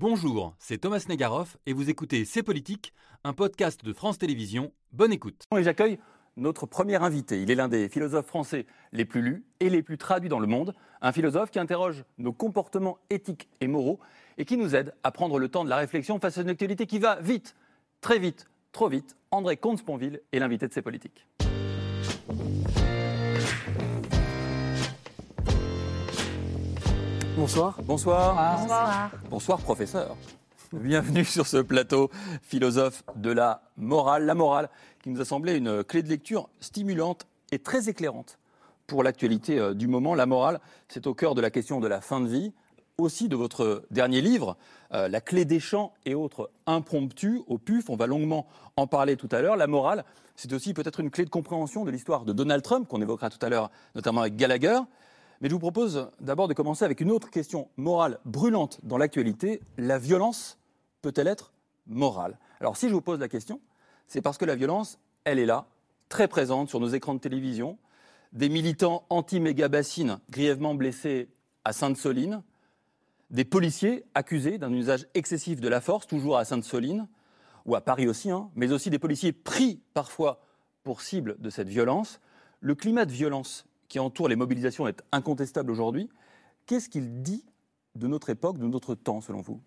Bonjour, c'est Thomas Negaroff et vous écoutez C'est Politique, un podcast de France Télévisions. Bonne écoute. J'accueille notre premier invité. Il est l'un des philosophes français les plus lus et les plus traduits dans le monde. Un philosophe qui interroge nos comportements éthiques et moraux et qui nous aide à prendre le temps de la réflexion face à une actualité qui va vite, très vite, trop vite. André Comte-Sponville est l'invité de C'est Politique. Bonsoir. Bonsoir. Bonsoir. Bonsoir, professeur. Bienvenue sur ce plateau, philosophe de la morale. La morale qui nous a semblé une clé de lecture stimulante et très éclairante pour l'actualité euh, du moment. La morale, c'est au cœur de la question de la fin de vie, aussi de votre dernier livre, euh, La clé des champs et autres impromptus au PUF. On va longuement en parler tout à l'heure. La morale, c'est aussi peut-être une clé de compréhension de l'histoire de Donald Trump, qu'on évoquera tout à l'heure, notamment avec Gallagher. Mais je vous propose d'abord de commencer avec une autre question morale brûlante dans l'actualité. La violence peut-elle être morale? Alors si je vous pose la question, c'est parce que la violence, elle est là, très présente sur nos écrans de télévision. Des militants anti-méga-bassines grièvement blessés à Sainte-Soline, des policiers accusés d'un usage excessif de la force, toujours à Sainte-Soline, ou à Paris aussi, hein, mais aussi des policiers pris parfois pour cible de cette violence. Le climat de violence qui entoure les mobilisations est incontestable aujourd'hui. Qu'est-ce qu'il dit de notre époque, de notre temps, selon vous?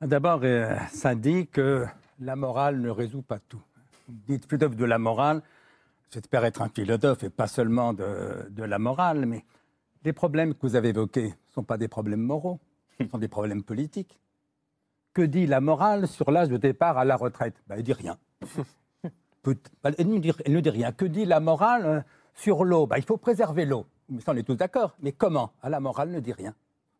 D'abord, euh, ça dit que la morale ne résout pas tout. Vous dites philosophe de la morale, j'espère être un philosophe et pas seulement de, de la morale, mais les problèmes que vous avez évoqués ne sont pas des problèmes moraux, ce sont des problèmes politiques. Que dit la morale sur l'âge de départ à la retraite? Ben, Elle dit rien. Peut- Elle ne dit, elle ne dit rien. Que dit la morale euh, sur l'eau Ben, Il faut préserver l'eau. Mais ça, on est tous d'accord. Mais comment? Ah, La morale ne dit rien.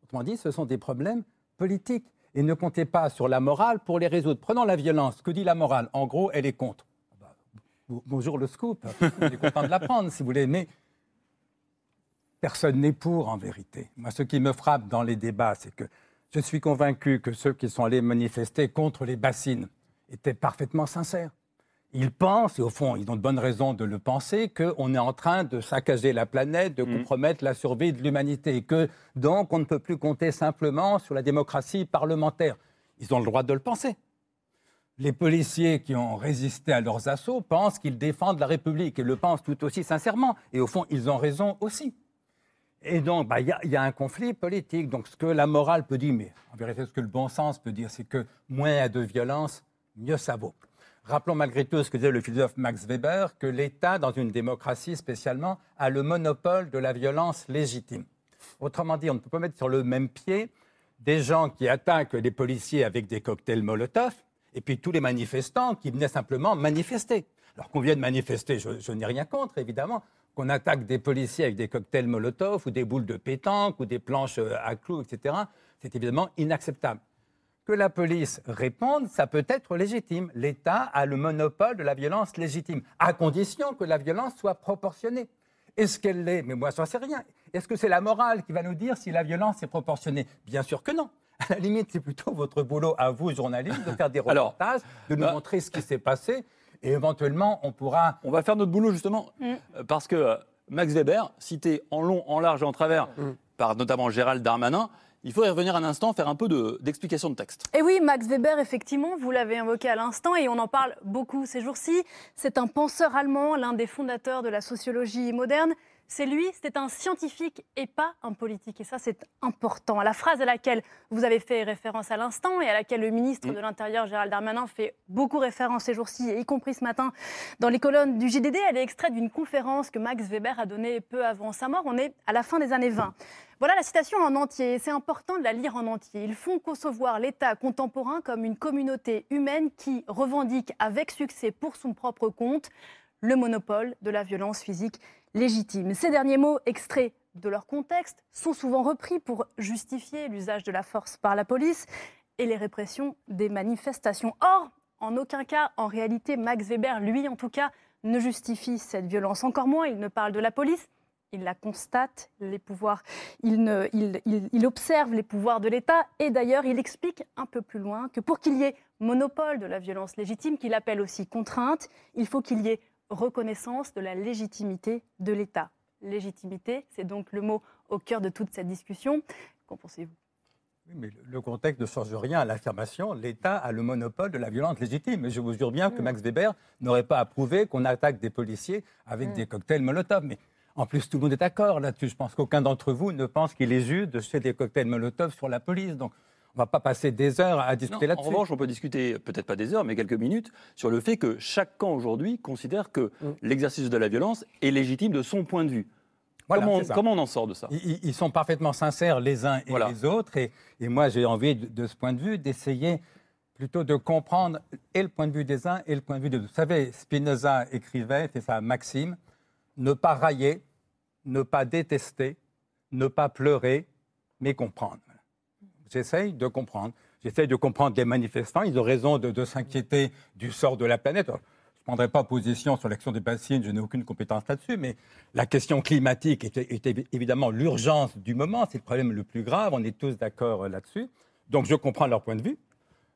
Autrement dit, ce sont des problèmes politiques. Et ne comptez pas sur la morale pour les résoudre. Prenons la violence. Que dit la morale? En gros, elle est contre. Ah bah, bo- Bonjour le scoop. On est content de l'apprendre, si vous voulez. Mais personne n'est pour, en vérité. Moi, ce qui me frappe dans les débats, c'est que je suis convaincu que ceux qui sont allés manifester contre les bassines étaient parfaitement sincères. Ils pensent, et au fond, ils ont de bonnes raisons de le penser, qu'on est en train de saccager la planète, de compromettre la survie de l'humanité, et que donc on ne peut plus compter simplement sur la démocratie parlementaire. Ils ont le droit de le penser. Les policiers qui ont résisté à leurs assauts pensent qu'ils défendent la République et le pensent tout aussi sincèrement. Et au fond, ils ont raison aussi. Et donc, bah, il y, y a un conflit politique. Donc, ce que la morale peut dire, mais en vérité, ce que le bon sens peut dire, c'est que moins il y a de violence, mieux ça vaut. Rappelons malgré tout ce que disait le philosophe Max Weber, que l'État, dans une démocratie spécialement, a le monopole de la violence légitime. Autrement dit, on ne peut pas mettre sur le même pied des gens qui attaquent les policiers avec des cocktails Molotov et puis tous les manifestants qui venaient simplement manifester. Alors qu'on vienne manifester, je, je n'ai rien contre, évidemment. Qu'on attaque des policiers avec des cocktails Molotov ou des boules de pétanque ou des planches euh, à clous, etc., c'est évidemment inacceptable. Que la police réponde, ça peut être légitime. L'État a le monopole de la violence légitime, à condition que la violence soit proportionnée. Est-ce qu'elle l'est Mais moi, ça sais rien. Est-ce que c'est la morale qui va nous dire si la violence est proportionnée? Bien sûr que non. À la limite, c'est plutôt votre boulot à vous, journalistes, de faire des Alors, reportages, de nous bah- montrer ce qui s'est passé, et éventuellement, on pourra On va faire notre boulot justement, euh, parce que euh, Max Weber, cité en long, en large et en travers par notamment Gérald Darmanin, il faut y revenir un instant, faire un peu de- d'explication de, texte. Et oui, Max Weber, effectivement, vous l'avez invoqué à l'instant et on en parle beaucoup ces jours-ci. C'est un penseur allemand, l'un des fondateurs de la sociologie moderne. C'est lui, c'est un scientifique et pas un politique. Et ça, c'est important. La phrase à laquelle vous avez fait référence à l'instant et à laquelle le ministre de l'Intérieur, Gérald Darmanin, fait beaucoup référence ces jours-ci, y compris ce matin dans les colonnes du JDD, elle est extraite d'une conférence que Max Weber a donnée peu avant sa mort. On est à la fin des années 20. Voilà la citation en entier. C'est important de la lire en entier. Ils font concevoir l'État contemporain comme une communauté humaine qui revendique avec succès pour son propre compte le monopole de la violence physique légitime. Ces derniers mots, extraits de leur contexte, sont souvent repris pour justifier l'usage de la force par la police et les répressions des manifestations. Or, en aucun cas, en réalité, Max Weber, lui en tout cas, ne justifie cette violence. Encore moins, il ne parle de la police, il la constate, les pouvoirs, il, ne- il- il- il observe les pouvoirs de l'État et d'ailleurs il explique un peu plus loin que pour qu'il y ait monopole de la violence légitime, qu'il appelle aussi contrainte, il faut qu'il y ait reconnaissance de la légitimité de l'État. Légitimité, c'est donc le mot au cœur de toute cette discussion. Qu'en pensez-vous? Mais le contexte ne change rien à l'affirmation. L'État a le monopole de la violence légitime. Et je vous jure bien que mm. Max Weber n'aurait pas approuvé qu'on attaque des policiers avec mm. des cocktails Molotov. Mais en plus, tout le monde est d'accord là-dessus. Je pense qu'aucun d'entre vous ne pense qu'il est juste de jeter des cocktails Molotov sur la police. Donc, on ne va pas passer des heures à discuter là-dessus. En revanche, on peut discuter, peut-être pas des heures, mais quelques minutes, sur le fait que chaque camp aujourd'hui considère que mm. l'exercice de la violence est légitime de son point de vue comment, on en sort de ça? Ils, sont parfaitement sincères les uns et les autres. Et, moi, j'ai envie, de, ce point de vue, d'essayer plutôt de comprendre et le point de vue des uns et le point de vue des autres. Vous savez, Spinoza écrivait, c'est sa maxime, ne pas railler, ne pas détester, ne pas pleurer, mais comprendre. J'essaye de comprendre. J'essaye de comprendre les manifestants. Ils ont raison de, s'inquiéter du sort de la planète. Je ne prendrai pas position sur l'action des bassines, je n'ai aucune compétence là-dessus, mais la question climatique est, évidemment l'urgence du moment, c'est le problème le plus grave, on est tous d'accord là-dessus. Donc je comprends leur point de vue.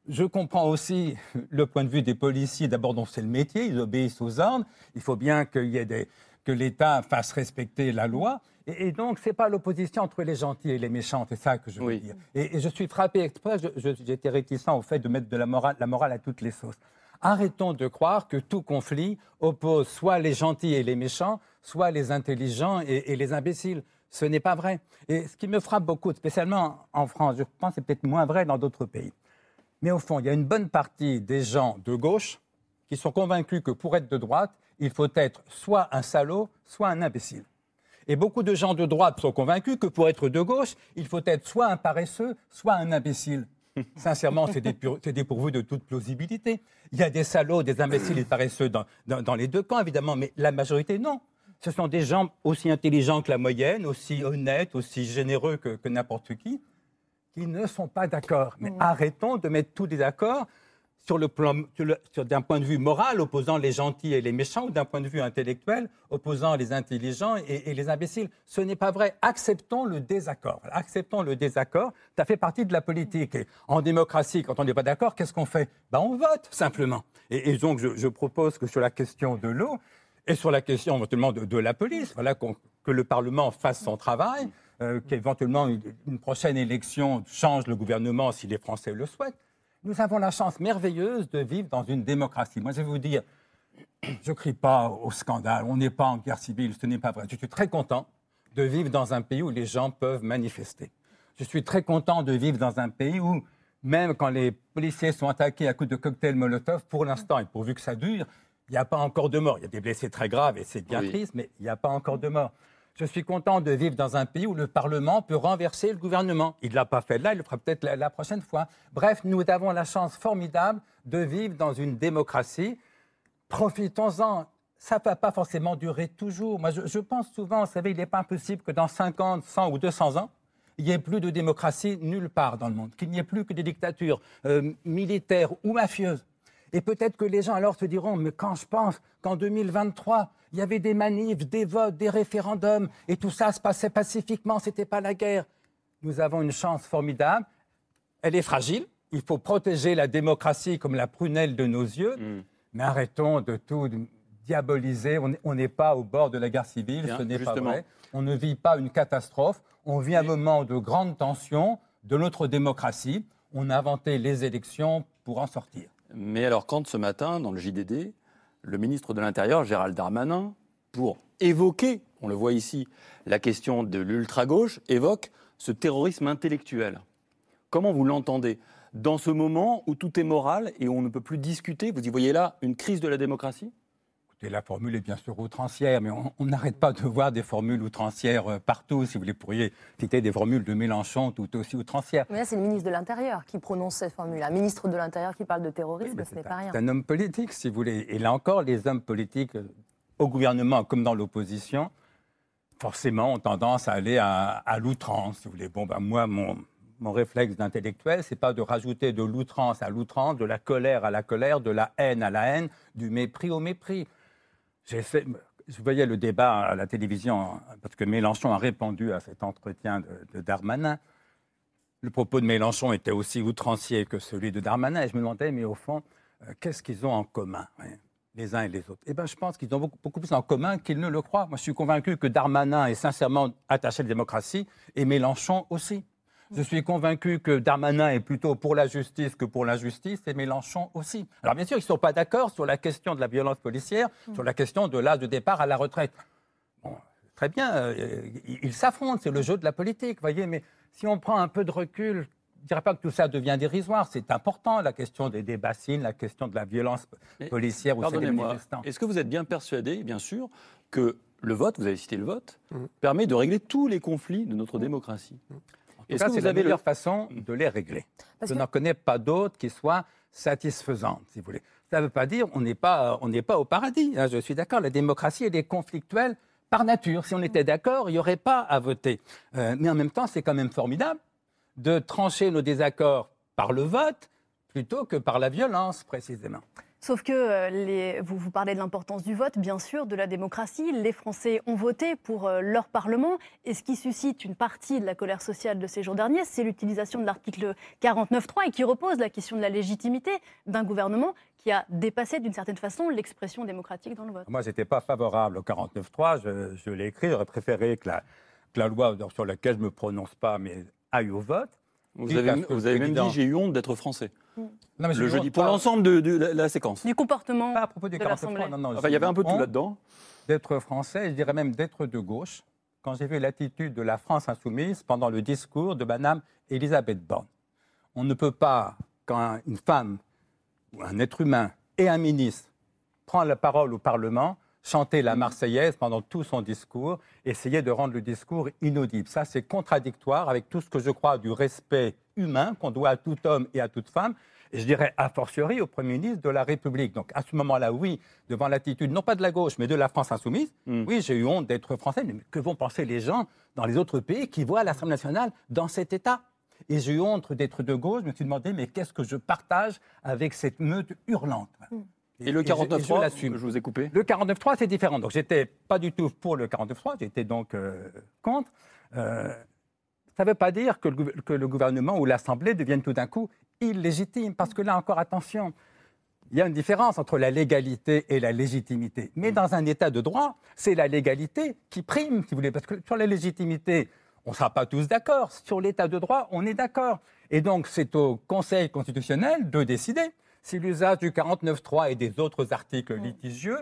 Je comprends aussi le point de vue des policiers, d'abord dont c'est le métier, ils obéissent aux ordres, il faut bien qu'il y ait des, que l'État fasse respecter la loi. Et, donc, ce n'est pas l'opposition entre les gentils et les méchants, c'est ça que je veux dire. Et, je suis frappé, j'étais réticent au fait de mettre de la morale, la morale à toutes les sauces. Arrêtons de croire que tout conflit oppose soit les gentils et les méchants, soit les intelligents et, les imbéciles. Ce n'est pas vrai. Et ce qui me frappe beaucoup, spécialement en France, je pense que c'est peut-être moins vrai dans d'autres pays. Mais au fond, il y a une bonne partie des gens de gauche qui sont convaincus que pour être de droite, il faut être soit un salaud, soit un imbécile. Et beaucoup de gens de droite sont convaincus que pour être de gauche, il faut être soit un paresseux, soit un imbécile. Sincèrement, c'est dépourvu de toute plausibilité. Il y a des salauds, des imbéciles et paresseux dans, dans, les deux camps, évidemment, mais la majorité, non. Ce sont des gens aussi intelligents que la moyenne, aussi honnêtes, aussi généreux que, que n'importe qui, qui ne sont pas d'accord. Mais arrêtons de mettre tous des accords sur le plan, d'un point de vue moral, opposant les gentils et les méchants, ou d'un point de vue intellectuel, opposant les intelligents et, les imbéciles. Ce n'est pas vrai. Acceptons le désaccord. Acceptons le désaccord. Ça fait partie de la politique. Et en démocratie, quand on n'est pas d'accord, qu'est-ce qu'on fait? Ben, On vote, simplement. Et, donc, je, propose que sur la question de l'eau, et sur la question éventuellement de, la police, voilà, que le Parlement fasse son travail, euh, qu'éventuellement une prochaine élection change le gouvernement si les Français le souhaitent nous avons la chance merveilleuse de vivre dans une démocratie. Moi, je vais vous dire, je ne crie pas au scandale, on n'est pas en guerre civile, ce n'est pas vrai. Je suis très content de vivre dans un pays où les gens peuvent manifester. Je suis très content de vivre dans un pays où, même quand les policiers sont attaqués à coups de cocktail Molotov, pour l'instant, et pourvu que ça dure, il n'y a pas encore de morts. Il y a des blessés très graves et c'est bien triste, mais il n'y a pas encore de morts. Je suis content de vivre dans un pays où le Parlement peut renverser le gouvernement. Il ne l'a pas fait là, il le fera peut-être la, prochaine fois. Bref, nous avons la chance formidable de vivre dans une démocratie. Profitons-en. Ça ne va pas forcément durer toujours. Moi, je, pense souvent, vous savez, il n'est pas impossible que dans 50, 100 ou 200 ans, il n'y ait plus de démocratie nulle part dans le monde, qu'il n'y ait plus que des dictatures euh, militaires ou mafieuses. Et peut-être que les gens alors se diront, mais quand je pense qu'en 2023, il y avait des manifs, des votes, des référendums, et tout ça se passait pacifiquement, ce n'était pas la guerre. Nous avons une chance formidable. Elle est fragile. Il faut protéger la démocratie comme la prunelle de nos yeux. Mm. Mais arrêtons de tout diaboliser. On n'est pas au bord de la guerre civile, ce n'est pas vrai. On ne vit pas une catastrophe. On vit un moment de grande tension de notre démocratie. On a inventé les élections pour en sortir. Mais alors, quand ce matin, dans le JDD, le ministre de l'Intérieur, Gérald Darmanin, pour évoquer, on le voit ici, la question de l'ultra-gauche, évoque ce terrorisme intellectuel. Comment vous l'entendez Dans ce moment où tout est moral et où on ne peut plus discuter, vous y voyez là une crise de la démocratie? La formule est bien sûr outrancière, mais on n'arrête pas de voir des formules outrancières euh, partout. Si vous voulez, pourriez citer des formules de Mélenchon tout aussi outrancières. Mais là, c'est le ministre de l'Intérieur qui prononce cette formule. Un ministre de l'Intérieur qui parle de terrorisme, ce n'est pas rien. C'est un homme politique, si vous voulez. Et là encore, les hommes politiques, euh, au gouvernement comme dans l'opposition, forcément ont tendance à aller à, l'outrance, si vous voulez. Bon, ben moi, mon, mon réflexe d'intellectuel, c'est pas de rajouter de l'outrance à l'outrance, de la colère à la colère, de la haine à la haine, du mépris au mépris. Je voyais le débat à la télévision, parce que Mélenchon a répondu à cet entretien de, Darmanin. Le propos de Mélenchon était aussi outrancier que celui de Darmanin. Et je me demandais, mais au fond, euh, qu'est-ce qu'ils ont en commun, les uns et les autres? Eh bien, je pense qu'ils ont beaucoup, beaucoup, plus en commun qu'ils ne le croient. Moi, je suis convaincu que Darmanin est sincèrement attaché à la démocratie et Mélenchon aussi. Je suis convaincu que Darmanin est plutôt pour la justice que pour l'injustice et Mélenchon aussi. Alors bien sûr, ils ne sont pas d'accord sur la question de la violence policière, sur la question de l'âge de départ à la retraite. Bon, très bien, euh, ils s'affrontent, c'est le jeu de la politique, voyez, mais si on prend un peu de recul, je ne dirais pas que tout ça devient dérisoire, c'est important, la question des, des, bassines, la question de la violence Mais, policière ou Pardonnez-moi, manifestants. est-ce que vous êtes bien persuadé, bien sûr, que le vote, vous avez cité le vote, Mmh. permet de régler tous les conflits de notre démocratie? Tout Est-ce que c'est vous avez façon de les régler. Parce Je que- n'en connais pas d'autres qui soient satisfaisantes, si vous voulez. Ça ne veut pas dire qu'on n'est pas, on n'est pas au paradis. hein, je suis d'accord. La démocratie, elle est conflictuelle par nature. Si on était d'accord, il n'y aurait pas à voter. Euh, mais en même temps, c'est quand même formidable de trancher nos désaccords par le vote plutôt que par la violence, précisément. Sauf que euh, les- vous, vous parlez de l'importance du vote, bien sûr, de la démocratie. Les Français ont voté pour euh, leur Parlement. Et ce qui suscite une partie de la colère sociale de ces jours derniers, c'est l'utilisation de l'article 49.3 et qui repose la question de la légitimité d'un gouvernement qui a dépassé d'une certaine façon l'expression démocratique dans le vote. Moi, je n'étais pas favorable au 49.3. Je, je l'ai écrit. J'aurais préféré que la, que la loi sur laquelle je ne me prononce pas, mais aille au vote. Vous avez, vous avez même dit j'ai eu honte d'être français. Non, mais Le je jeudi, pour l'ensemble de, de la, la séquence. Du comportement Pas à propos du de 49.3, l'Assemblée. non, non. Enfin, il y avait un peu de tout là-dedans. D'être français, je dirais même d'être de gauche, quand j'ai vu l'attitude de la France insoumise pendant le discours de Madame Elisabeth Borne. On ne peut pas, quand une femme ou un être humain et un ministre prend la parole au Parlement, chanter la Marseillaise pendant tout son discours, essayer de rendre le discours inaudible. Ça, c'est contradictoire avec tout ce que je crois du respect humain qu'on doit à tout homme et à toute femme. Et je dirais a fortiori au Premier ministre de la République. Donc à ce moment-là, oui, devant l'attitude non pas de la gauche, mais de la France insoumise, Mm. oui, j'ai eu honte d'être français. Mais que vont penser les gens dans les autres pays qui voient l'Assemblée nationale dans cet état? Et j'ai eu honte d'être de gauche. Je me suis demandé, mais qu'est-ce que je partage avec cette meute hurlante? Et le je- je 49.3, l'assume. je vous ai coupé. Le 49.3, c'est différent. Donc, j'étais pas du tout pour le 49.3, j'étais donc euh, contre. Euh, ça ne veut pas dire que le, gouver- que le gouvernement ou l'Assemblée deviennent tout d'un coup illégitimes, parce que là encore, attention, il y a une différence entre la légalité et la légitimité. Mais dans un État de droit, c'est la légalité qui prime, si vous voulez, parce que sur la légitimité, on ne sera pas tous d'accord. Sur l'État de droit, on est d'accord. Et donc, c'est au Conseil constitutionnel de décider si l'usage du 49.3 et des autres articles litigieux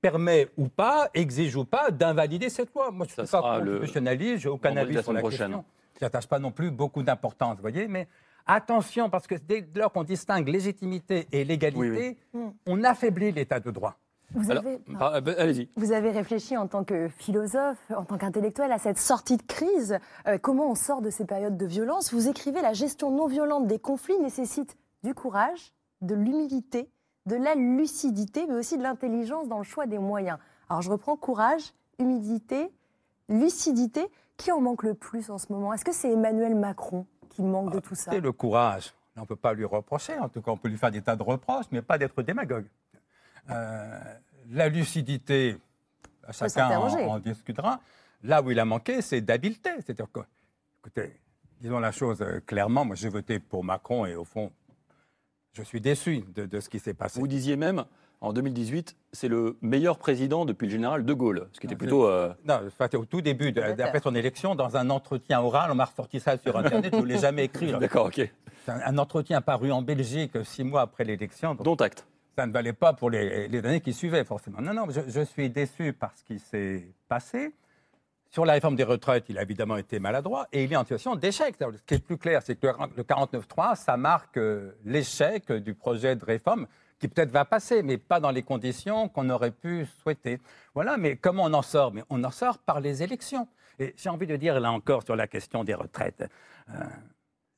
permet ou pas, exige ou pas d'invalider cette loi. Moi, je ne suis pas constitutionnaliste, j'ai aucun avis sur la semaine question. prochaine. Je n'attache pas non plus beaucoup d'importance, vous voyez, mais attention, parce que dès lors qu'on distingue légitimité et légalité, Oui, oui. on affaiblit l'état de droit. Vous avez, par- euh, allez-y. vous avez réfléchi en tant que philosophe, en tant qu'intellectuel à cette sortie de crise. Euh, comment on sort de ces périodes de violence? Vous écrivez la gestion non violente des conflits nécessite du courage, de l'humilité, de la lucidité, mais aussi de l'intelligence dans le choix des moyens. Alors je reprends courage, humilité, lucidité. Qui en manque le plus en ce moment? Est-ce que c'est Emmanuel Macron qui manque de tout ça? C'est le courage. On ne peut pas lui reprocher, en tout cas on peut lui faire des tas de reproches, mais pas d'être démagogue. Euh, la lucidité, chacun en, en discutera. Là où il a manqué, c'est d'habileté. C'est-à-dire que, écoutez, disons la chose euh, clairement, moi j'ai voté pour Macron et au fond, je suis déçu de, de ce qui s'est passé. Vous disiez même, en 2018, c'est le meilleur président depuis le général de Gaulle, ce qui était Ah, plutôt... euh, Non, c'était au tout début, de- après son élection, dans un entretien oral, on m'a ressorti ça sur Internet, je ne l'ai jamais écrit. D'accord, ok. C'est un, un entretien paru en Belgique six mois après l'élection. donc Dont acte. ça ne valait pas pour les, les années qui suivaient, forcément. Non, non, je, je suis déçu par ce qui s'est passé. Sur la réforme des retraites, il a évidemment été maladroit et il est en situation d'échec. Ce qui est plus clair, c'est que le, le 49.3, ça marque euh, l'échec du projet de réforme qui peut-être va passer, mais pas dans les conditions qu'on aurait pu souhaiter. Voilà, mais comment on en sort? Mais on en sort par les élections. Et j'ai envie de dire, là encore, sur la question des retraites, euh,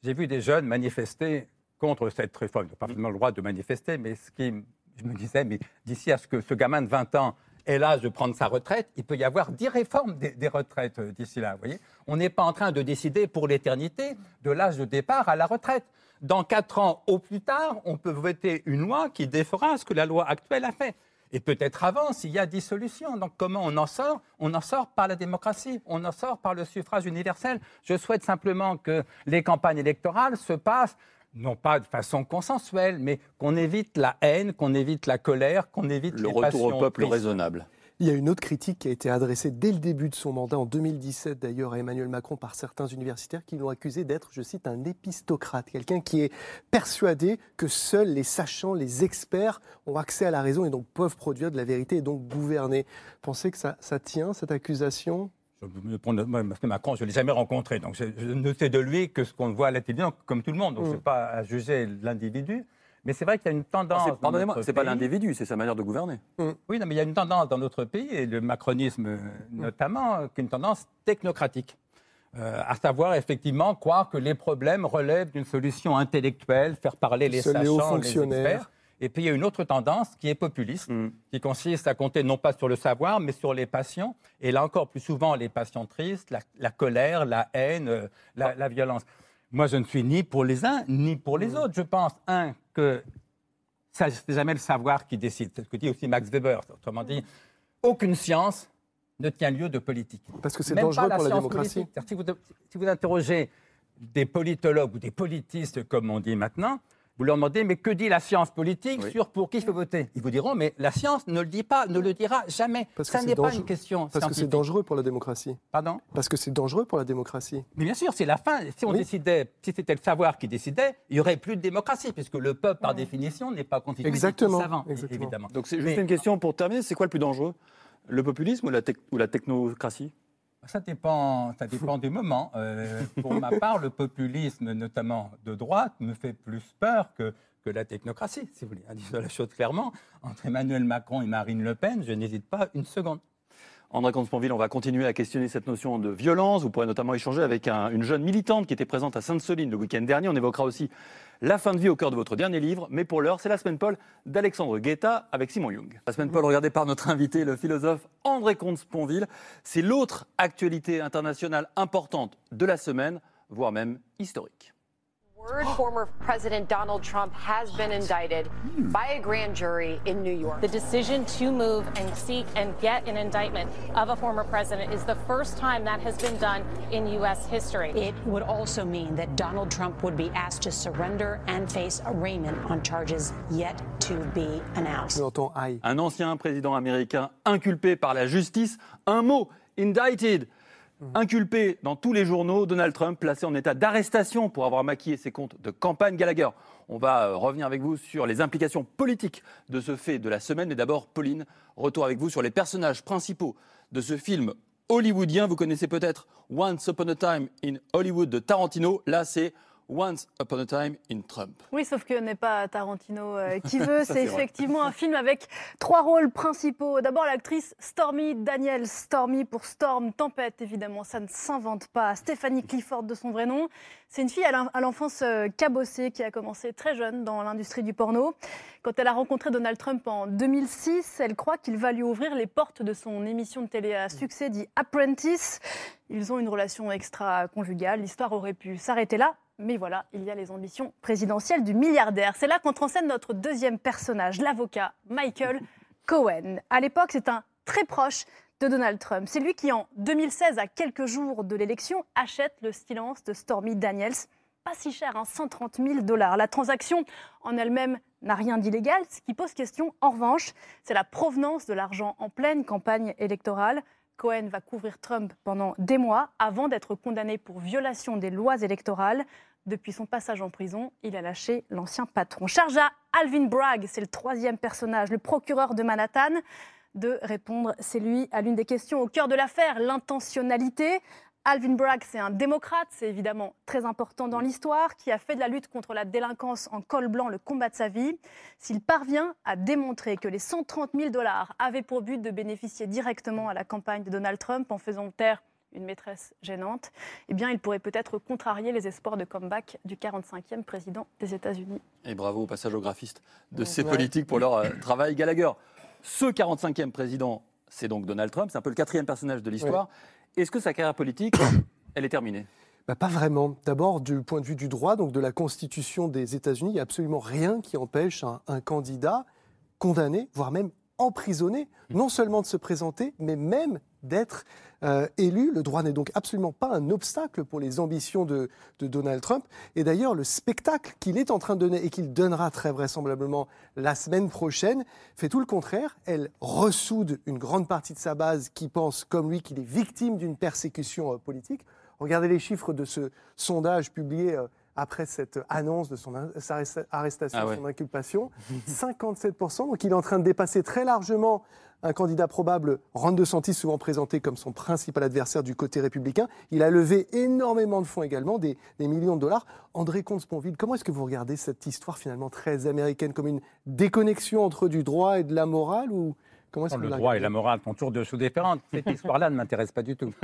j'ai vu des jeunes manifester contre cette réforme. Ils pas forcément le droit de manifester, mais ce qui, je me disais, mais d'ici à ce que ce gamin de 20 ans l'âge de prendre sa retraite, il peut y avoir 10 réformes des, retraites euh, d'ici là. Vous voyez On n'est pas en train de décider pour l'éternité de l'âge de départ à la retraite. Dans 4 ans au plus tard, on peut voter une loi qui défera ce que la loi actuelle a fait. Et peut-être avant, s'il y a dissolution. Donc comment on en sort? On en sort par la démocratie, on en sort par le suffrage universel. Je souhaite simplement que les campagnes électorales se passent non pas de façon consensuelle, mais qu'on évite la haine, qu'on évite la colère, qu'on évite Le les retour au peuple tristes. raisonnable. Il y a une autre critique qui a été adressée dès le début de son mandat, en 2017 d'ailleurs, à Emmanuel Macron par certains universitaires qui l'ont accusé d'être, je cite, un épistocrate, quelqu'un qui est persuadé que seuls les sachants, les experts ont accès à la raison et donc peuvent produire de la vérité et donc gouverner. Pensez que ça, ça tient, cette accusation? Parce que Macron, je ne l'ai jamais rencontré, donc je, ne sais de lui que ce qu'on voit à la télévision, comme tout le monde. Donc, ce n'est pas à juger l'individu. Mais c'est vrai qu'il y a une tendance. Ah, pardonnez-moi, c'est pas l'individu, c'est sa manière de gouverner. Mm. Oui, non, mais il y a une tendance dans notre pays, et le macronisme euh, notamment, qui est une tendance technocratique. Euh, à savoir effectivement croire que les problèmes relèvent d'une solution intellectuelle, faire parler les sachants, les experts. Et puis il y a une autre tendance qui est populiste, mm. qui consiste à compter non pas sur le savoir, mais sur les passions. Et là encore, plus souvent, les passions tristes, la, colère, la haine, euh, la, la, violence. Moi, je ne suis ni pour les uns, ni pour les mm. autres. Je pense, un, que ce n'est jamais le savoir qui décide. C'est ce que dit aussi Max Weber. Autrement dit, aucune science ne tient lieu de politique. Parce que c'est dangereux pour la démocratie. Si vous, si vous interrogez des politologues ou des politistes, comme on dit maintenant, vous leur demandez, mais que dit la science politique sur pour qui il faut voter? Ils vous diront, mais la science ne le dit pas, ne le dira jamais. Parce Ça n'est pas une question Parce que c'est dangereux pour la démocratie. Pardon? Parce que c'est dangereux pour la démocratie. Mais bien sûr, c'est la fin. Si on décidait, si c'était le savoir qui décidait, il n'y aurait plus de démocratie, puisque le peuple, par définition, n'est pas constitué exactement, de savants, exactement. évidemment. Donc c'est juste une question pour terminer, c'est quoi le plus dangereux? Le populisme ou la, ou la technocratie? Ça dépend, ça dépend des moments. Euh, pour ma part, le populisme, notamment de droite, me fait plus peur que que la technocratie, si vous voulez. Disons la chose clairement, entre Emmanuel Macron et Marine Le Pen, je n'hésite pas une seconde. André Comte-Sponville, on va continuer à questionner cette notion de violence. Vous pourrez notamment échanger avec une jeune militante qui était présente à Sainte-Soline le week-end dernier. On évoquera aussi la fin de vie au cœur de votre dernier livre. Mais pour l'heure, c'est la semaine Paul d'Alexandre Guetta avec Simon Young. La semaine Paul, regardée par notre invité, le philosophe André Comte-Sponville. C'est l'autre actualité internationale importante de la semaine, voire même historique. Word former President Donald Trump has been indicted hmm. by a grand jury in New York. The decision to move and seek and get an indictment of a former president is the first time that has been done in U.S. history. It would also mean that Donald Trump would be asked to surrender and face arraignment on charges yet to be announced. Un ancien président américain inculpé par la justice, un mot, indicted. Inculpé dans tous les journaux, Donald Trump placé en état d'arrestation pour avoir maquillé ses comptes de campagne Gallagher. On va euh, revenir avec vous sur les implications politiques de ce fait de la semaine. Mais d'abord, Pauline, retour avec vous sur les personnages principaux de ce film hollywoodien. Vous connaissez peut-être Once Upon a Time in Hollywood de Tarantino. Là, c'est Once Upon a Time in Trump. Oui, sauf que n'est pas Tarantino euh, qui veut. c'est effectivement un film avec trois rôles principaux. D'abord l'actrice Stormy Daniels. Stormy pour Storm, tempête évidemment, ça ne s'invente pas. Stéphanie Clifford de son vrai nom. C'est une fille à l'enfance euh, cabossée qui a commencé très jeune dans l'industrie du porno. Quand elle a rencontré Donald Trump en 2006, elle croit qu'il va lui ouvrir les portes de son émission de télé à succès dit Apprentice. Ils ont une relation extra-conjugale. L'histoire aurait pu s'arrêter là, mais voilà, il y a les ambitions présidentielles du milliardaire. C'est là qu'entre en scène notre deuxième personnage, l'avocat Michael Cohen. À l'époque, c'est un très proche de Donald Trump. C'est lui qui, en 2016, à quelques jours de l'élection, achète le silence de Stormy Daniels. Pas si cher, 130 hein, 000 dollars. La transaction en elle-même n'a rien d'illégal. Ce qui pose question, en revanche, c'est la provenance de l'argent en pleine campagne électorale. Cohen va couvrir Trump pendant des mois avant d'être condamné pour violation des lois électorales. Depuis son passage en prison, il a lâché l'ancien patron. Charge à Alvin Bragg, c'est le troisième personnage, le procureur de Manhattan, de répondre, c'est lui, à l'une des questions au cœur de l'affaire, l'intentionnalité. Alvin Bragg, c'est un démocrate, c'est évidemment très important dans l'histoire, qui a fait de la lutte contre la délinquance en col blanc le combat de sa vie. S'il parvient à démontrer que les 130 000 dollars avaient pour but de bénéficier directement à la campagne de Donald Trump en faisant taire une maîtresse gênante, eh bien, il pourrait peut-être contrarier les espoirs de comeback du 45e président des États-Unis. Et bravo au passage aux graphistes de ces politiques pour leur euh, travail. Gallagher, ce 45e président, c'est donc Donald Trump, c'est un peu le quatrième personnage de l'histoire. Est-ce que sa carrière politique, elle est terminée? Bah, pas vraiment. D'abord, du point de vue du droit, donc de la Constitution des États-Unis, il n'y a absolument rien qui empêche un candidat condamné, voire même emprisonné, non seulement de se présenter, mais même d'être euh, élu. Le droit n'est donc absolument pas un obstacle pour les ambitions de, de Donald Trump. Et d'ailleurs, le spectacle qu'il est en train de donner et qu'il donnera très vraisemblablement la semaine prochaine fait tout le contraire. Elle ressoude une grande partie de sa base qui pense, comme lui, qu'il est victime d'une persécution euh, politique. Regardez les chiffres de ce sondage publié. Euh, après cette annonce de son arrestation, Ah ouais. son inculpation, 57%. Donc il est en train de dépasser très largement un candidat probable, Ron DeSantis, souvent présenté comme son principal adversaire du côté républicain. Il a levé énormément de fonds également, des, millions de dollars. André Comte-Sponville, comment est-ce que vous regardez cette histoire finalement très américaine comme une déconnexion entre du droit et de la morale ou comment est-ce que Le droit et la morale sont toujours deux choses différentes. Cette histoire-là ne m'intéresse pas du tout.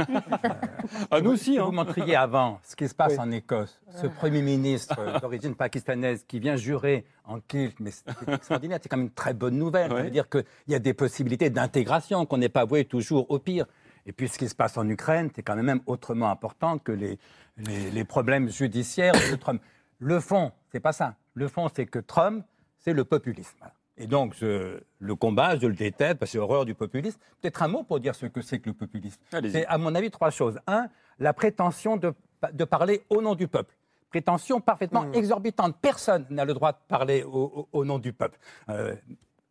Ah, nous aussi, Si hein. vous montriez avant ce qui se passe Oui. en Écosse, ce Premier ministre euh, d'origine pakistanaise qui vient jurer en kilt, mais c'est extraordinaire, c'est quand même une très bonne nouvelle. Ça Ouais. veut dire qu'il y a des possibilités d'intégration, qu'on n'est pas voué toujours au pire. Et puis ce qui se passe en Ukraine, c'est quand même autrement important que les, les, les problèmes judiciaires de Trump. Le fond, c'est pas ça. Le fond, c'est que Trump, c'est le populisme. Voilà. Et donc, je le combat, je le déteste, parce que j'ai horreur du populisme. Peut-être un mot pour dire ce que c'est que le populisme. C'est, à mon avis, trois choses. Un, la prétention de, de parler au nom du peuple. Prétention parfaitement exorbitante. Personne n'a le droit de parler au, au- au nom du peuple. Euh,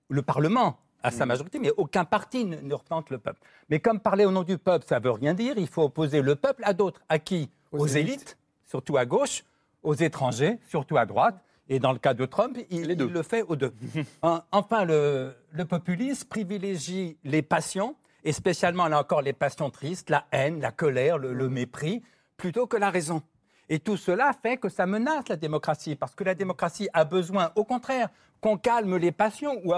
le Parlement a sa majorité, mais aucun parti ne, ne représente le peuple. Mais comme parler au nom du peuple, ça veut rien dire, il faut opposer le peuple à d'autres. À qui? Aux Aux, élites. élites, surtout à gauche, aux étrangers, surtout à droite. Et dans le cas de Trump, il, le fait aux deux. En- enfin, le, le populisme privilégie les passions, et spécialement, là encore, les passions tristes, la haine, la colère, le, le mépris, plutôt que la raison. Et tout cela fait que ça menace la démocratie, parce que la démocratie a besoin, au contraire, qu'on calme les passions, ou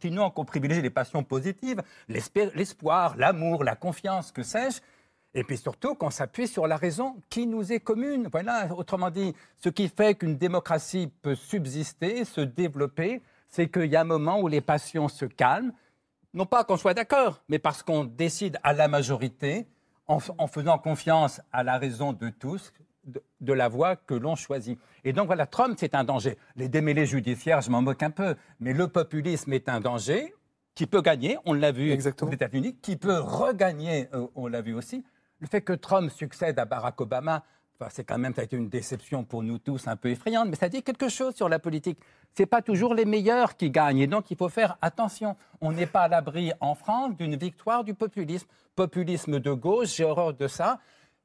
sinon qu'on privilégie les passions positives, l'espoir, l'amour, la confiance, que sais-je, et puis surtout qu'on s'appuie sur la raison qui nous est commune. Voilà, autrement dit, ce qui fait qu'une démocratie peut subsister, se développer, c'est qu'il y a un moment où les passions se calment, non pas qu'on soit d'accord, mais parce qu'on décide à la majorité, en, faisant confiance à la raison de tous, de, de la voie que l'on choisit. Et donc voilà, Trump, c'est un danger. Les démêlés judiciaires, je m'en moque un peu, mais le populisme est un danger qui peut gagner, on l'a vu Exactement. aux États-Unis, qui peut regagner, euh, on l'a vu aussi. Le fait que Trump succède à Barack Obama, enfin, c'est quand même, ça a été une déception pour nous tous un peu effrayante, mais ça dit quelque chose sur la politique. C'est pas toujours les meilleurs qui gagnent, et donc il faut faire attention. On n'est pas à l'abri en France d'une victoire du populisme. Populisme de gauche, j'ai horreur de ça.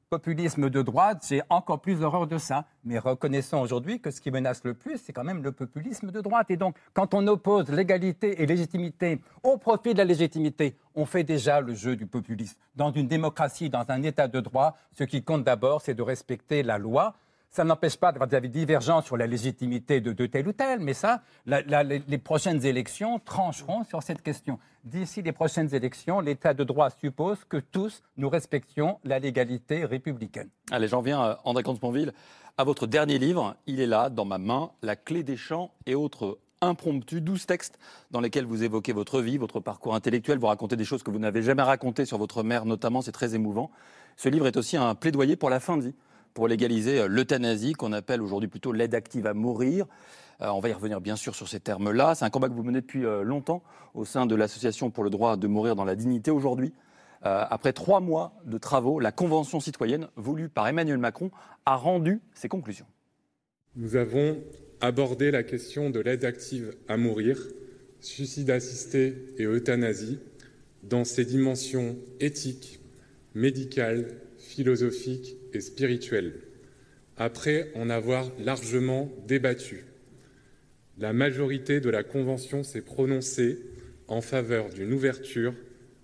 Populisme de droite, j'ai encore plus horreur de ça. Mais reconnaissons aujourd'hui que ce qui menace le plus, c'est quand même le populisme de droite. Et donc, quand on oppose légalité et légitimité au profit de la légitimité, on fait déjà le jeu du populisme. Dans une démocratie, dans un état de droit, ce qui compte d'abord, c'est de respecter la loi. Ça n'empêche pas d'avoir des divergences sur la légitimité de, tel ou tel, mais ça, les, prochaines élections trancheront sur cette question. D'ici les prochaines élections, l'état de droit suppose que tous nous respections la légalité républicaine. Allez, j'en viens, euh, André Comte-Sponville, à votre dernier livre. Il est là, dans ma main, La clé des champs et autres impromptus, 12 textes dans lesquels vous évoquez votre vie, votre parcours intellectuel, vous racontez des choses que vous n'avez jamais racontées sur votre mère notamment, c'est très émouvant. Ce livre est aussi un plaidoyer pour la fin de vie, pour légaliser euh, l'euthanasie, qu'on appelle aujourd'hui plutôt l'aide active à mourir. Euh, on va y revenir bien sûr sur ces termes-là. C'est un combat que vous menez depuis euh, longtemps au sein de l'Association pour le droit de mourir dans la dignité. Aujourd'hui, après trois mois de travaux, la Convention citoyenne, voulue par Emmanuel Macron, a rendu ses conclusions. Nous avons abordé la question de l'aide active à mourir, suicide assisté et euthanasie dans ses dimensions éthiques, médicales, philosophiques et spirituelles, après en avoir largement débattu. La majorité de la Convention s'est prononcée en faveur d'une ouverture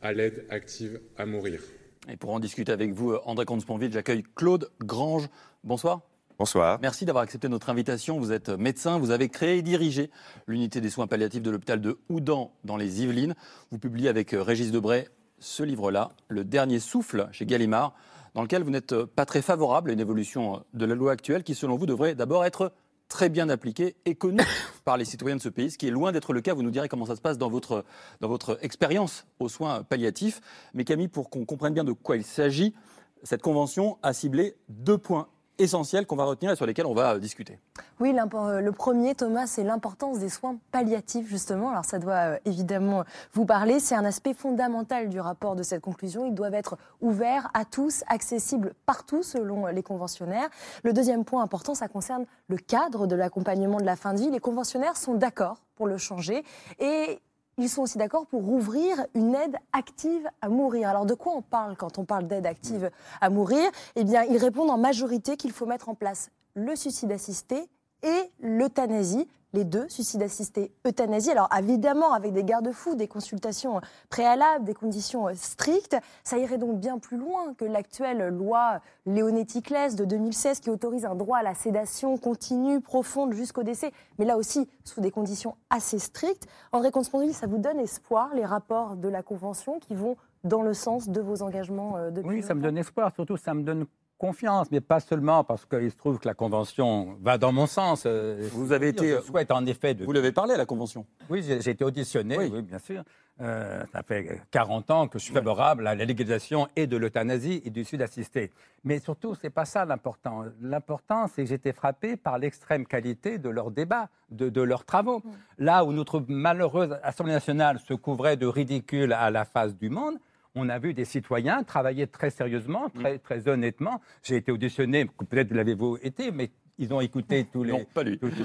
à l'aide active à mourir. Et pour en discuter avec vous, euh, André Comte-Sponville, j'accueille Claude Grange. Bonsoir. Bonsoir. Merci d'avoir accepté notre invitation. Vous êtes médecin, vous avez créé et dirigé l'unité des soins palliatifs de l'hôpital de Houdan dans les Yvelines. Vous publiez avec euh, Régis Debray ce livre-là, Le dernier souffle chez Gallimard, dans lequel vous n'êtes euh, pas très favorable à une évolution euh, de la loi actuelle qui, selon vous, devrait d'abord être très bien appliquée et connue par les citoyens de ce pays, ce qui est loin d'être le cas. Vous nous direz comment ça se passe dans votre, dans votre expérience aux soins palliatifs. Mais Camille, pour qu'on comprenne bien de quoi il s'agit, cette convention a ciblé deux points essentiels qu'on va retenir et sur lesquels on va discuter. Oui, le premier, Thomas, c'est l'importance des soins palliatifs, justement. Alors ça doit évidemment vous parler. C'est un aspect fondamental du rapport de cette conclusion. Ils doivent être ouverts à tous, accessibles partout, selon les conventionnaires. Le deuxième point important, ça concerne le cadre de l'accompagnement de la fin de vie. Les conventionnaires sont d'accord pour le changer et ils sont aussi d'accord pour ouvrir une aide active à mourir. Alors de quoi on parle quand on parle d'aide active à mourir? Eh bien, ils répondent en majorité qu'il faut mettre en place le suicide assisté et l'euthanasie les deux, suicide assisté, euthanasie. Alors évidemment, avec des garde-fous, des consultations préalables, des conditions euh, strictes, ça irait donc bien plus loin que l'actuelle loi Léonetti-Claes de 2016 qui autorise un droit à la sédation continue, profonde jusqu'au décès, mais là aussi sous des conditions assez strictes. André comte ça vous donne espoir, les rapports de la Convention qui vont dans le sens de vos engagements euh, depuis Oui, ça me donne espoir, surtout ça me donne confiance, mais pas seulement parce qu'il se trouve que la Convention va dans mon sens. Euh, vous avez été. souhaite en effet. Vous l'avez parlé à la Convention Oui, j'ai été auditionné, oui, bien sûr. Euh, ça fait 40 ans que je suis favorable à la légalisation et de l'euthanasie et du sud assisté. Mais surtout, c'est pas ça l'important. L'important, c'est que j'étais frappé par l'extrême qualité de leurs débats, de, de leurs travaux. Mm. Là où notre malheureuse Assemblée nationale se couvrait de ridicule à la face du monde, on a vu des citoyens travailler très sérieusement, mm. très, très honnêtement. J'ai été auditionné, peut-être l'avez-vous été, mais ils ont écouté tous les,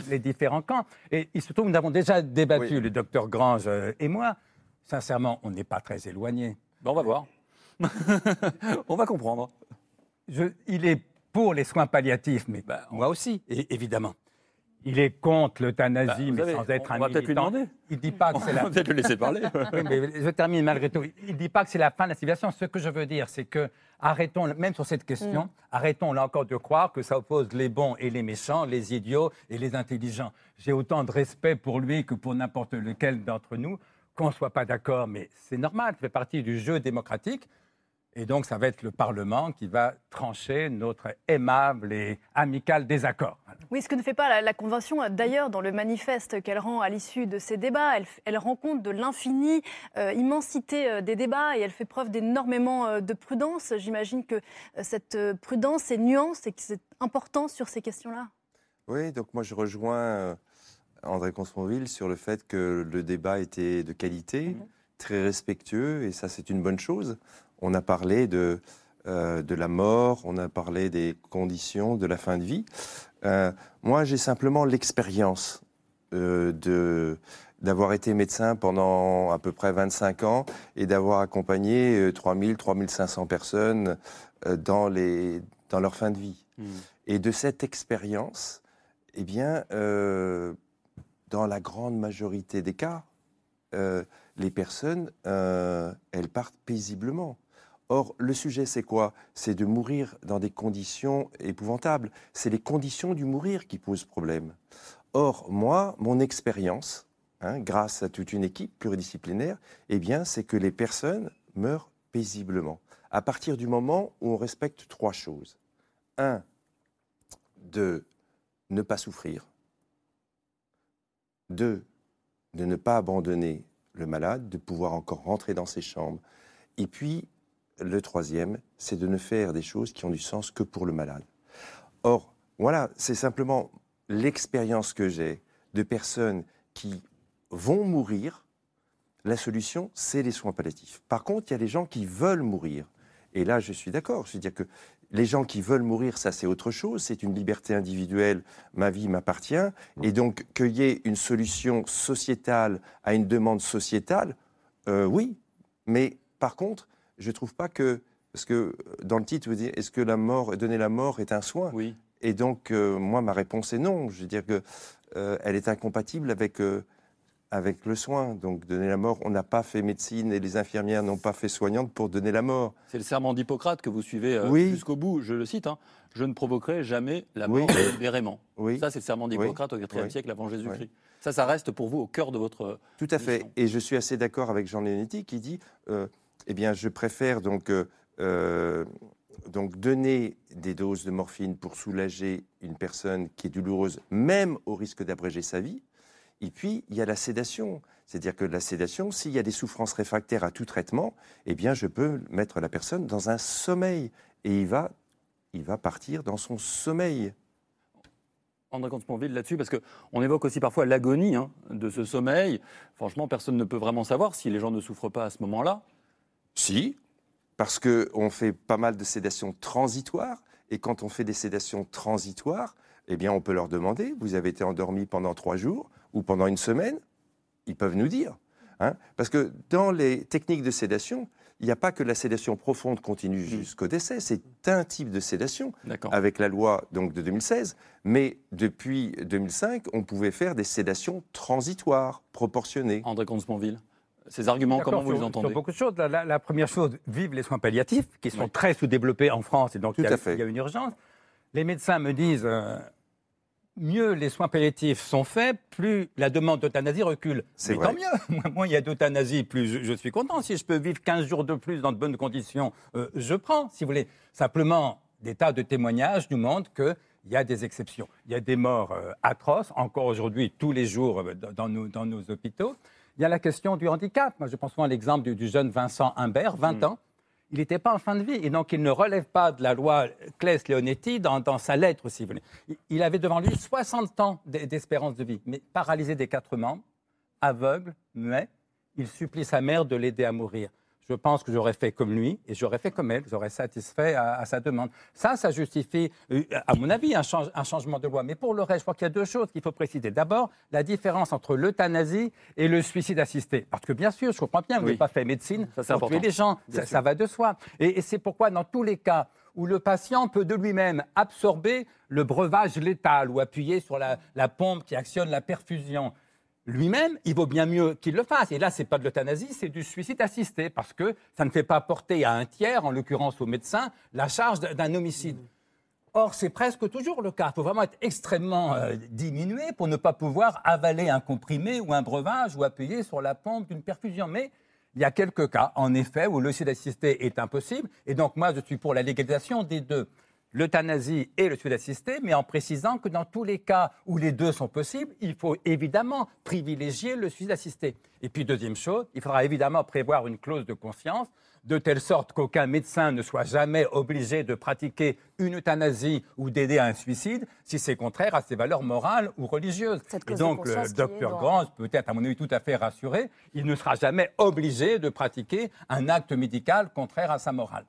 les différents camps. Et surtout, nous avons déjà débattu, le docteur Grange euh, et moi. Sincèrement, on n'est pas très éloignés. on va voir. on va comprendre. il est pour les soins palliatifs, mais bah, moi aussi, évidemment. Il est contre l'euthanasie, bah, mais sans être un militant. Il dit pas que c'est la. On va peut-être le laisser parler. oui, mais je termine malgré tout. Il ne dit pas que c'est la fin de la civilisation. Ce que je veux dire, c'est que arrêtons, même sur cette question, mm. arrêtons là encore de croire que ça oppose les bons et les méchants, les idiots et les intelligents. J'ai autant de respect pour lui que pour n'importe lequel d'entre nous. Qu'on ne soit pas d'accord, mais c'est normal, ça fait partie du jeu démocratique. Et donc, ça va être le Parlement qui va trancher notre aimable et amical désaccord. Oui, ce que ne fait pas la, Convention, d'ailleurs, dans le manifeste qu'elle rend à l'issue de ces débats, elle, rend compte de l'infinie euh, immensité euh, des débats et elle fait preuve d'énormément euh, de prudence. J'imagine que cette prudence et nuance et que c'est important sur ces questions-là. Oui, donc moi je rejoins André Consponville sur le fait que le débat était de qualité, mhm. très respectueux, et ça c'est une bonne chose. On a parlé de, euh, de la mort, on a parlé des conditions de la fin de vie. Euh, moi, j'ai simplement l'expérience euh, de d'avoir été médecin pendant à peu près 25 ans et d'avoir accompagné 3000, 3500 personnes dans, les, dans leur fin de vie. Hmm. Et de cette expérience, eh bien, dans la grande majorité des cas, les personnes, elles partent paisiblement. Or, le sujet, c'est quoi? C'est de mourir dans des conditions épouvantables. C'est les conditions du mourir qui posent problème. Or, moi, mon expérience, hein, grâce à toute une équipe pluridisciplinaire, eh bien, c'est que les personnes meurent paisiblement. À partir du moment où on respecte trois choses. Un, de ne pas souffrir. Deux, de ne pas abandonner le malade, de pouvoir encore rentrer dans ses chambres. Et puis, le troisième, c'est de ne faire des choses qui ont du sens que pour le malade. Or, voilà, c'est simplement l'expérience que j'ai de personnes qui vont mourir. La solution, c'est les soins palliatifs. Par contre, il y a des gens qui veulent mourir. Et là, je suis d'accord. C'est-à-dire que les gens qui veulent mourir, ça, c'est autre chose. C'est une liberté individuelle. Ma vie m'appartient. Et donc, qu'il y ait une solution sociétale à une demande sociétale, euh, oui. Mais par contre, je ne trouve pas que. Parce que dans le titre, vous dites est-ce que la mort, donner la mort est un soin? Oui. Et donc, euh, moi, ma réponse est non. Je veux dire qu'elle euh, est incompatible avec, euh, avec le soin. Donc, donner la mort, on n'a pas fait médecine et les infirmières n'ont pas fait soignante pour donner la mort. C'est le serment d'Hippocrate que vous suivez jusqu'au bout. Je le cite hein. Je ne provoquerai jamais la mort délibérément. Oui. Ça, c'est le serment d'Hippocrate au IVe siècle avant Jésus-Christ. Ça, ça reste pour vous au cœur de votre. Tout à fait. Et je suis assez d'accord avec Jean Léonetti qui dit eh bien, je préfère euh, euh, donc donner des doses de morphine pour soulager une personne qui est douloureuse, même au risque d'abréger sa vie. Et puis, il y a la sédation. C'est-à-dire que la sédation, s'il y a des souffrances réfractaires à tout traitement, eh bien, je peux mettre la personne dans un sommeil et il va il va partir dans son sommeil. André Comte-Sponville là-dessus, parce qu'on évoque aussi parfois l'agonie hein, de ce sommeil. Franchement, personne ne peut vraiment savoir si les gens ne souffrent pas à ce moment-là. Si, parce qu'on fait pas mal de sédations transitoires, et quand on fait des sédations transitoires, eh bien, on peut leur demander, vous avez été endormi pendant trois jours ou pendant une semaine Ils peuvent nous dire. Hein. parce que dans les techniques de sédation, il n'y a pas que la sédation profonde continue Mm. jusqu'au décès, c'est un type de sédation avec la loi donc, de 2016, mais depuis 2005, on pouvait faire des sédations transitoires, proportionnées. André Comte-Sponville, ces arguments, comment vous les entendez Sur beaucoup de choses. La, la- la première chose, vive les soins palliatifs, qui sont très sous-développés en France, et donc Tout il y, a, à fait. il y a une urgence. Les médecins me disent, euh, mieux les soins palliatifs sont faits, plus la demande d'euthanasie recule. C'est Mais vrai. tant mieux, Moi, moins il y a d'euthanasie, plus je, je suis content. Si je peux vivre 15 jours de plus dans de bonnes conditions, euh, je prends, si vous voulez. Simplement, des tas de témoignages nous montrent que il y a des exceptions. Il y a des morts euh, atroces, encore aujourd'hui, tous les jours, dans, dans nos, dans nos hôpitaux. Il y a la question du handicap. Moi, je pense souvent à l'exemple du, du jeune Vincent Humbert, 20 ans. Il n'était pas en fin de vie, et donc il ne relève pas de la loi Claes-Leonetti dans, dans sa lettre, si vous voulez. Il- avait devant lui 60 ans d'espérance de vie, mais paralysé des quatre membres, aveugle, mais il supplie sa mère de l'aider à mourir. Je pense que j'aurais fait comme lui et j'aurais fait comme elle, j'aurais satisfait à, à sa demande. Ça, ça justifie, euh, à mon avis, un, change- un changement de loi. Mais pour le reste, je crois qu'il y a deux choses qu'il faut préciser. D'abord, la différence entre l'euthanasie et le suicide assisté. Parce que bien sûr, je comprends bien, vous Oui. n'avez pas fait médecine Ça, pour tuer les gens. Ça, va de soi. Et, et c'est pourquoi, dans tous les cas où le patient peut de lui-même absorber le breuvage létal ou appuyer sur la, la pompe qui actionne la perfusion, lui-même, il vaut bien mieux qu'il le fasse. Et là, c'est pas de l'euthanasie, c'est du suicide assisté, parce que ça ne fait pas porter à un tiers, en l'occurrence au médecin, la charge d'un- homicide. Or, c'est presque toujours le cas. Il faut vraiment être extrêmement euh, diminué pour ne pas pouvoir avaler un comprimé ou un breuvage ou appuyer sur la pompe d'une perfusion. Mais il y a quelques cas, en effet, où le suicide assisté est impossible. Et donc, moi, je suis pour la légalisation des deux. L'euthanasie et le suicide assisté, mais en précisant que dans tous les cas où les deux sont possibles, il faut évidemment privilégier le suicide assisté. Et puis, deuxième chose, il faudra évidemment prévoir une clause de conscience de telle sorte qu'aucun médecin ne soit jamais obligé de pratiquer une euthanasie ou d'aider à un suicide si c'est contraire à ses valeurs morales ou religieuses. Et donc le docteur Grange peut être, à mon avis, tout à fait rassuré, il ne sera jamais obligé de pratiquer un acte médical contraire à sa morale.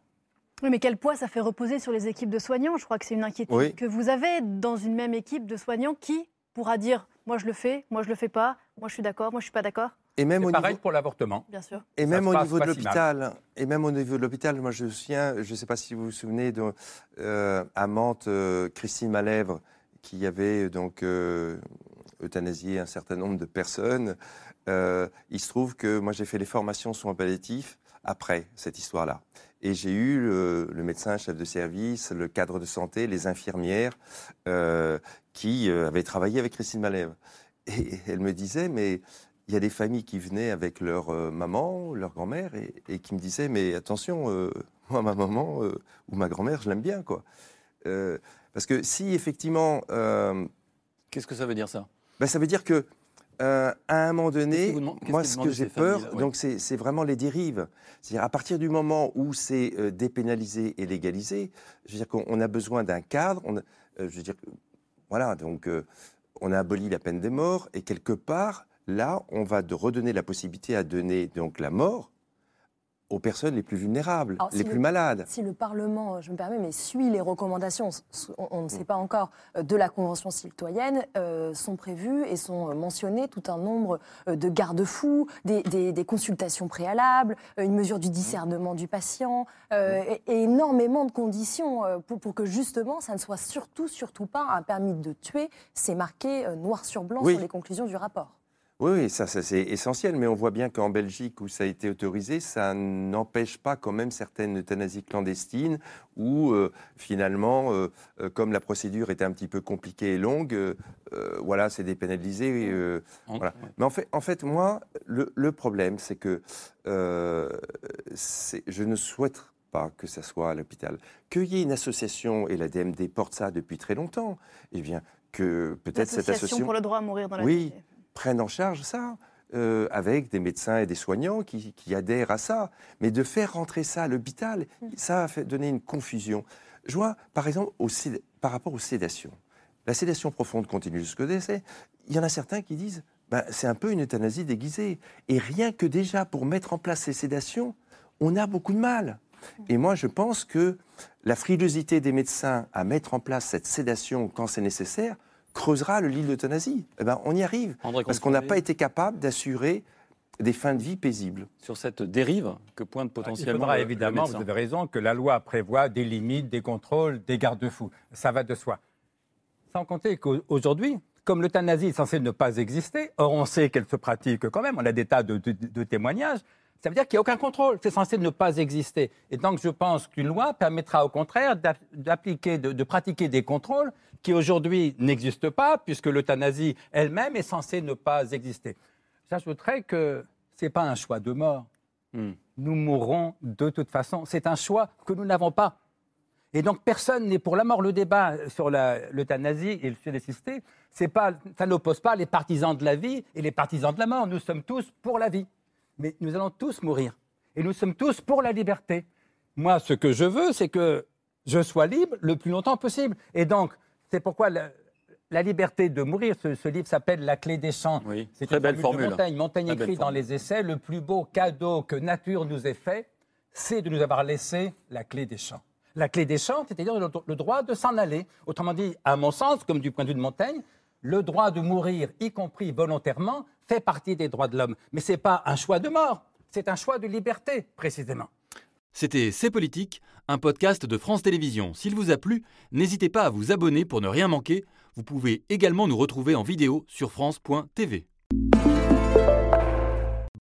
Oui, mais quel poids ça fait reposer sur les équipes de soignants? Je crois que c'est une inquiétude Oui. que vous avez dans une même équipe de soignants qui pourra dire moi je le fais, moi je le fais pas, moi je suis d'accord, moi je suis pas d'accord? Et même C'est au pareil niveau, pour l'avortement. Bien sûr. et Ça même au niveau de si l'hôpital, et même au niveau de l'hôpital, moi je souviens, je ne sais pas si vous vous souvenez de euh, à Mantes, euh, Christine Malèvre, qui avait donc euh, euthanasié un certain nombre de personnes. Euh, il se trouve que moi j'ai fait les formations soins palliatifs après cette histoire-là. Et j'ai eu le, le médecin chef de service, le cadre de santé, les infirmières euh, qui euh, avaient travaillé avec Christine Malèvre. Et elle me disait, mais il y a des familles qui venaient avec leur euh, maman, leur grand-mère, et, et qui me disaient, mais attention, moi, ma maman ou ma grand-mère, je l'aime bien, quoi. Parce que si effectivement, Qu'est-ce que ça veut dire ça? Ben, ça veut dire que euh, à un moment donné, moi, ce que j'ai peur, familles-là, ouais. donc c'est vraiment les dérives. C'est-à-dire à partir du moment où c'est euh, dépénalisé et légalisé, je veux dire qu'on on a besoin d'un cadre. On a- euh, je veux dire, voilà, donc on a aboli la peine des morts et quelque part, là, on va de redonner la possibilité à donner donc la mort aux personnes les plus vulnérables, Alors, les si plus le- malades. Si le Parlement, euh, je me permets, mais suit les recommandations, on, on ne sait pas encore, euh, de la Convention citoyenne, euh, sont prévues et sont mentionnées tout un nombre de garde-fous, des, des- des consultations préalables, une mesure du discernement du patient, euh, et, et énormément de conditions pour, pour que justement ça ne soit surtout, surtout pas un permis de tuer. C'est marqué noir sur blanc Oui. sur les conclusions du rapport. Oui, oui, ça, ça, c'est essentiel, mais on voit bien qu'en Belgique, où ça a été autorisé, ça n'empêche pas quand même certaines euthanasies clandestines, où euh, finalement, euh, euh, comme la procédure était un petit peu compliquée et longue, voilà, c'est dépénalisé. euh, voilà. Mais en fait, en fait, moi, le, le problème, c'est que euh, je ne souhaite pas que ça soit à l'hôpital. Qu'il y ait une association, et la DMD porte ça depuis très longtemps, eh bien, que peut-être cette association pour le droit à mourir dans la Oui. Prennent en charge ça, euh, avec des médecins et des soignants qui, qui adhèrent à ça. Mais de faire rentrer ça à l'hôpital, ça a fait donner une confusion. Je vois, par exemple, par rapport aux sédations. La sédation profonde continue jusqu'au décès. Il y en a certains qui disent ben, c'est un peu une euthanasie déguisée. Et rien que déjà pour mettre en place ces sédations, on a beaucoup de mal. Et moi, je pense que la frilosité des médecins à mettre en place cette sédation quand c'est nécessaire creusera le lit de l'euthanasie. Eh ben, on y arrive. parce qu'on n'a pas été capable d'assurer des fins de vie paisibles. Sur cette dérive que pointe potentiellement. Il faudra évidemment, vous avez raison, que la loi prévoit des limites, des contrôles, des garde-fous. Ça va de soi. Sans compter qu'aujourd'hui, comme l'euthanasie est censée ne pas exister, or on sait qu'elle se pratique quand même, on a des tas de, témoignages, ça veut dire qu'il n'y a aucun contrôle, c'est censé ne pas exister. Et donc je pense qu'une loi permettra au contraire d'appliquer, de, pratiquer des contrôles qui aujourd'hui n'existent pas, puisque l'euthanasie elle-même est censée ne pas exister. J'ajouterais que ce n'est pas un choix de mort. Hmm. Nous mourrons de toute façon. C'est un choix que nous n'avons pas. Et donc personne n'est pour la mort. Le débat sur l'euthanasie et le pas, ça n'oppose pas les partisans de la vie et les partisans de la mort. Nous sommes tous pour la vie. Mais nous allons tous mourir. Et nous sommes tous pour la liberté. Moi, ce que je veux, c'est que je sois libre le plus longtemps possible. Et donc, c'est pourquoi la, liberté de mourir, ce, livre s'appelle La clé des champs. c'est très belle formule. Montaigne. Montaigne écrit dans les essais Le plus beau cadeau que nature nous ait fait, c'est de nous avoir laissé la clé des champs. La clé des champs, c'est-à-dire le droit de s'en aller. Autrement dit, à mon sens, comme du point de vue de Montaigne, le droit de mourir, y compris volontairement, fait partie des droits de l'homme. Mais ce n'est pas un choix de mort, c'est un choix de liberté, précisément. C'était C'est Politique, un podcast de France Télévisions. S'il vous a plu, n'hésitez pas à vous abonner pour ne rien manquer. Vous pouvez également nous retrouver en vidéo sur France.tv.